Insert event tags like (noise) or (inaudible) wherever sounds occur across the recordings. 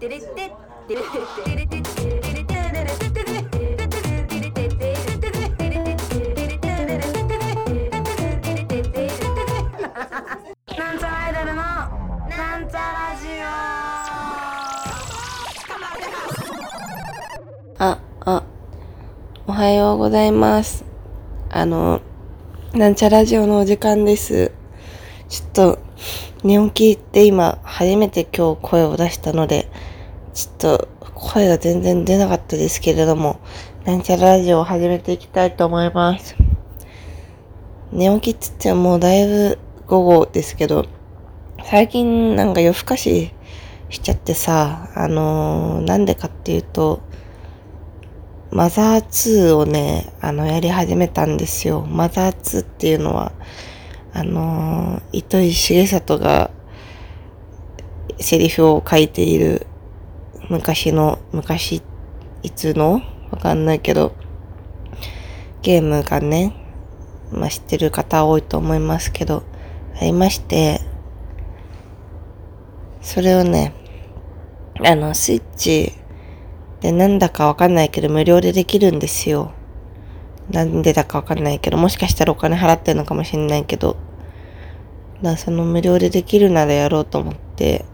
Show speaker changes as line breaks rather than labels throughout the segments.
なんちゃらアイドルのなんちゃラジ
あ、あ、おはようございます。あの、なんちゃラジオのお時間です。ちょっと、寝起きって今、初めて今日声を出したので、ちょっと、声が全然出なかったですけれども、なんちゃらラジオを始めていきたいと思います。寝起きって言ってももうだいぶ午後ですけど、最近なんか夜更かししちゃってさ、あのーなんでかっていうと、マザー2をね、あの、やり始めたんですよ。マザー2っていうのは、あの糸井重里がセリフを書いている昔の、昔、いつの？わかんないけど、ゲームがね、まあ、知ってる方多いと思いますけど、ありまして、それをね、あの、スイッチでなんだかわかんないけど無料でできるんですよ。なんでだかわかんないけど、もしかしたらお金払ってるのかもしれないけど、だその無料でできるならやろうと思って、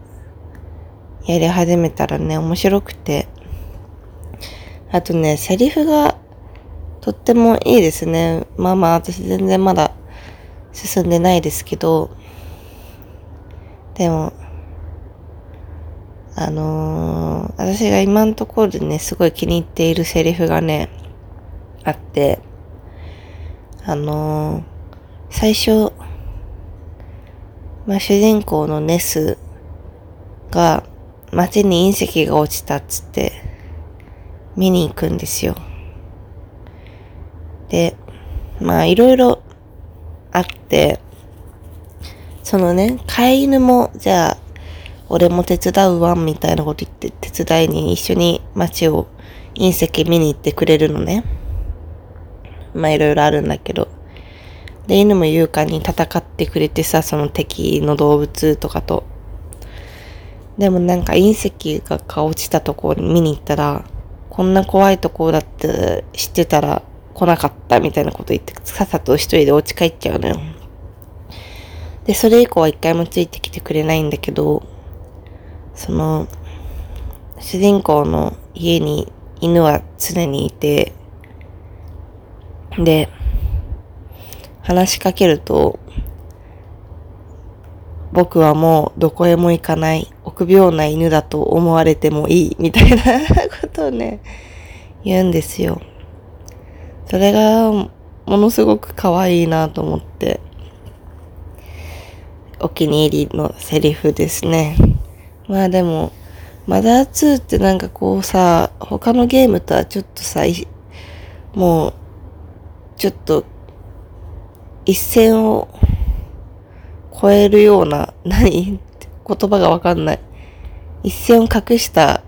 やり始めたらね、面白くて、あとね、セリフがとってもいいですね。まあまあ、私全然まだ進んでないですけど、でも、あのー私が今のところでね、すごい気に入っているセリフがね、あって、あのー最初、まあ、主人公のネスが街に隕石が落ちたっつって見に行くんですよ。で、まあいろいろあって、そのね、飼い犬も、じゃあ、俺も手伝うわ、みたいなこと言って、手伝いに一緒に街を隕石見に行ってくれるのね。まあいろいろあるんだけど。で、犬も勇敢に戦ってくれてさ、その敵の動物とかと。でもなんか隕石が落ちたところに見に行ったら、こんな怖いところだって知ってたら来なかったみたいなこと言って、さっさと一人でお家帰っちゃうのよ。で、それ以降は一回もついてきてくれないんだけど、その、主人公の家に犬は常にいて、で、話しかけると、僕はもうどこへも行かない、臆病な犬だと思われてもいい、みたいなことをね、言うんですよ。それが、ものすごく可愛いなと思って、お気に入りのセリフですね。まあでも、マザー2ってなんかこうさ、他のゲームとはちょっとさ、もう、ちょっと、一線を超えるような、(laughs) 何？言葉がわかんない。一線を隠した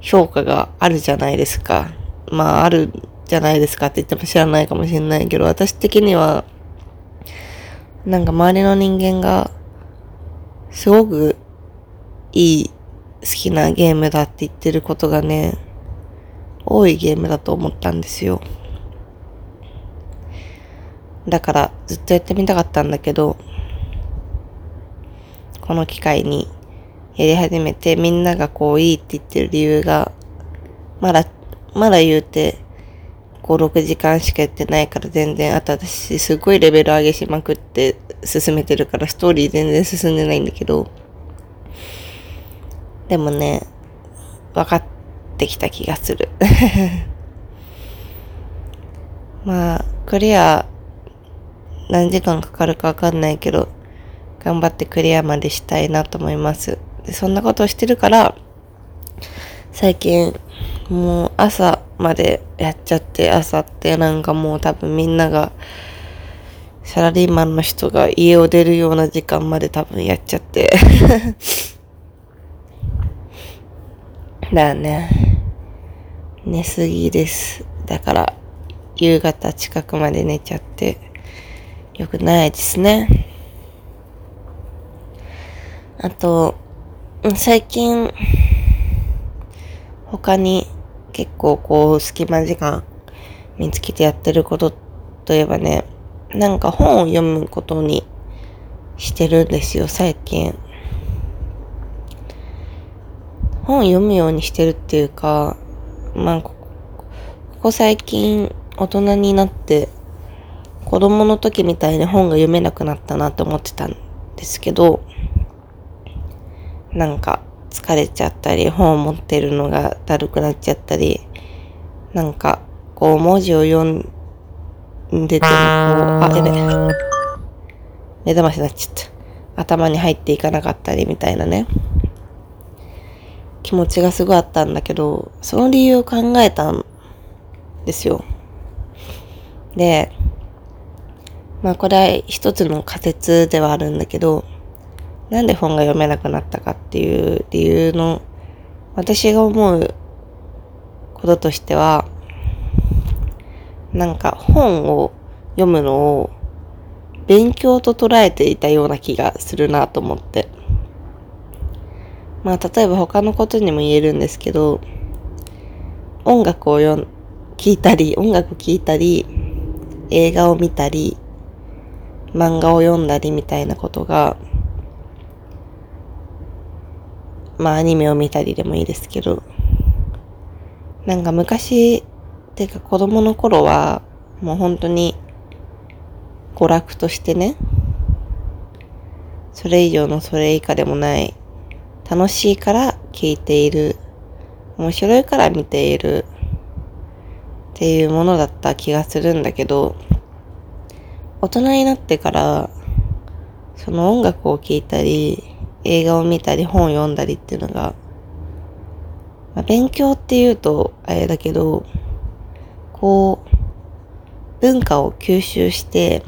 評価があるじゃないですか。まあ、あるじゃないですかって言っても知らないかもしれないけど、私的には、なんか周りの人間が、すごくいい、好きなゲームだって言ってることがね、多いゲームだと思ったんですよ。だからずっとやってみたかったんだけど、この機会にやり始めてみんながこういいって言ってる理由が、まだ、まだ言うて5、6時間しかやってないから全然、あと私すごいレベル上げしまくって進めてるからストーリー全然進んでないんだけど、でもね、分かってきた気がする。(laughs) まあ、クリア何時間かかるかわかんないけど、頑張ってクリアまでしたいなと思います。で、そんなことをしてるから、最近、もう朝までやっちゃって、朝ってなんかもう多分みんなが、サラリーマンの人が家を出るような時間まで多分やっちゃって。(laughs) だよね。寝すぎです。だから、夕方近くまで寝ちゃって、よくないですね。あと、最近、他に結構こう隙間時間見つけてやってることといえばね、なんか本を読むことにしてるんですよ、最近。本を読むようにしてるっていうか、まあ、ここ最近大人になって子供の時みたいに本が読めなくなったなって思ってたんですけど、なんか疲れちゃったり、本を持ってるのがだるくなっちゃったり、なんかこう文字を読んでてもこう、あ、やべ。目覚ましになっちゃった。頭に入っていかなかったりみたいなね。気持ちがすごいあったんだけど、その理由を考えたんですよ。で、まあこれは一つの仮説ではあるんだけど、なんで本が読めなくなったかっていう理由の、私が思うこととしては、なんか本を読むのを勉強と捉えていたような気がするなと思って。まあ例えば他のことにも言えるんですけど、音楽を読ん、聞いたり、音楽聴いたり、映画を見たり、漫画を読んだりみたいなことが、まあアニメを見たりでもいいですけど、なんか昔、っていうか子供の頃は、もう本当に娯楽としてね、それ以上のそれ以下でもない、楽しいから聞いている、面白いから見ているっていうものだった気がするんだけど、大人になってから、その音楽を聴いたり、映画を見たり、本を読んだりっていうのが、まあ、勉強っていうとあれだけど、こう、文化を吸収して、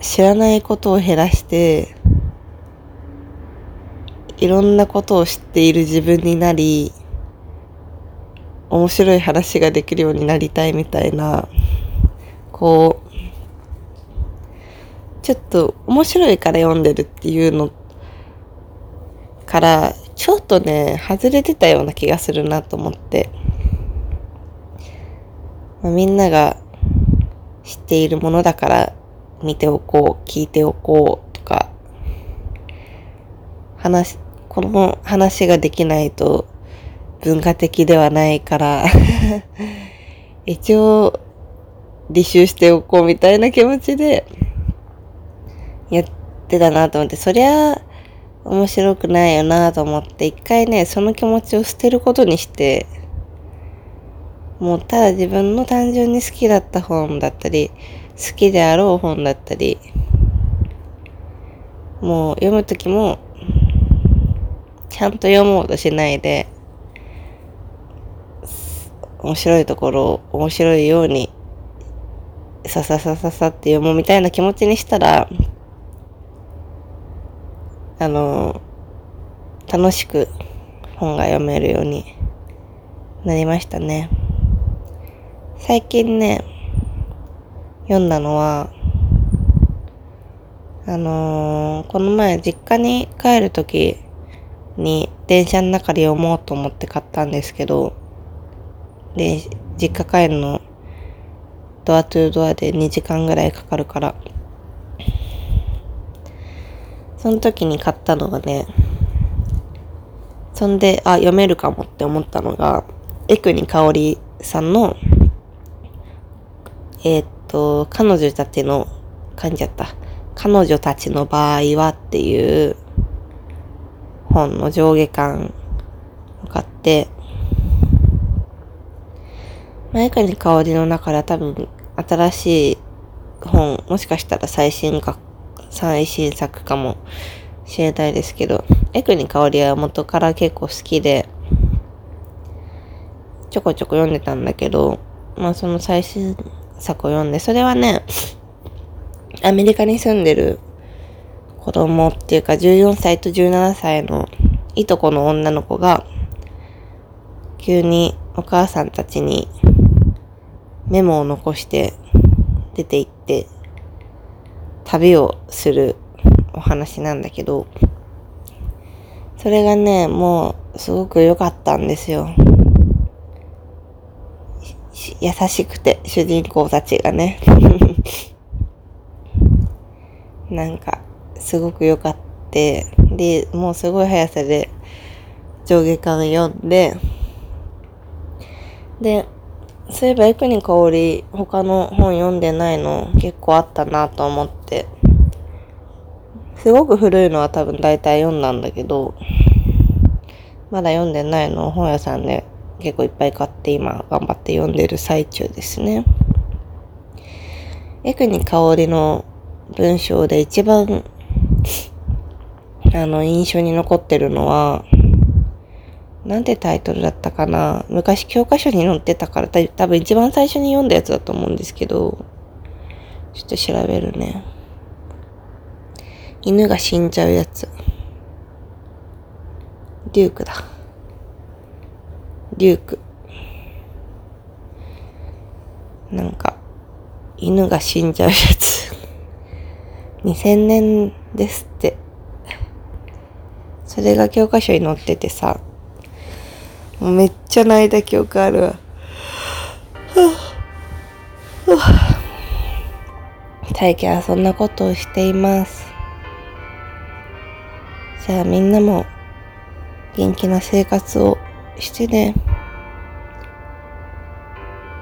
知らないことを減らして、いろんなことを知っている自分になり、面白い話ができるようになりたいみたいな、こう、ちょっと面白いから読んでるっていうのから、ちょっとね、外れてたような気がするなと思って。まあ、みんなが知っているものだから見ておこう、聞いておこうとか、話、この話ができないと文化的ではないから一応 (laughs) 履修しておこうみたいな気持ちでやってたなと思って、そりゃ面白くないよなと思って、一回ね、その気持ちを捨てることにして、もうただ自分の単純に好きだった本だったり、好きであろう本だったり、もう読むときも、ちゃんと読もうとしないで、面白いところを面白いように、さささささって読むみたいな気持ちにしたら、あの、楽しく本が読めるようになりましたね。最近ね、読んだのは、あのー、この前実家に帰るときに電車の中で読もうと思って買ったんですけど、で、実家帰るのドアトゥードアで2時間ぐらいかかるから、その時に買ったのがね、そんで、あ、読めるかもって思ったのが、エクニカオリさんの、えー、っと、彼女たちの、噛んじゃった。彼女たちの場合はっていう本の上下巻を買って、前かに香りの中では多分新しい本、もしかしたら最新か、最新作かもしれないですけど、エクニ香りは元から結構好きで、ちょこちょこ読んでたんだけど、まあその最新作を読んで、それはね、アメリカに住んでる子供っていうか14歳と17歳のいとこの女の子が、急にお母さんたちにメモを残して出て行って旅をするお話なんだけど、それがね、もうすごく良かったんですよ。優しくて、主人公たちがね。(laughs) なんか、すごく良かった。で、もうすごい速さで上下巻読んで、で、そういえば、エクニカオリ、他の本読んでないの結構あったなと思って、すごく古いのは多分大体読んだんだけど、まだ読んでないのを本屋さんで結構いっぱい買って今頑張って読んでる最中ですね。エクニカオリの文章で一番あの印象に残ってるのはなんてタイトルだったかな？昔教科書に載ってたから多分一番最初に読んだやつだと思うんですけど、ちょっと調べるね。犬が死んじゃうやつ。デュークだ。デューク。なんか、犬が死んじゃうやつ。(laughs) 2000年ですって。それが教科書に載っててさ、めっちゃ泣いた記憶あるわ。最近はそんなことをしています。じゃあみんなも元気な生活をしてね。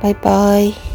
バイバイ。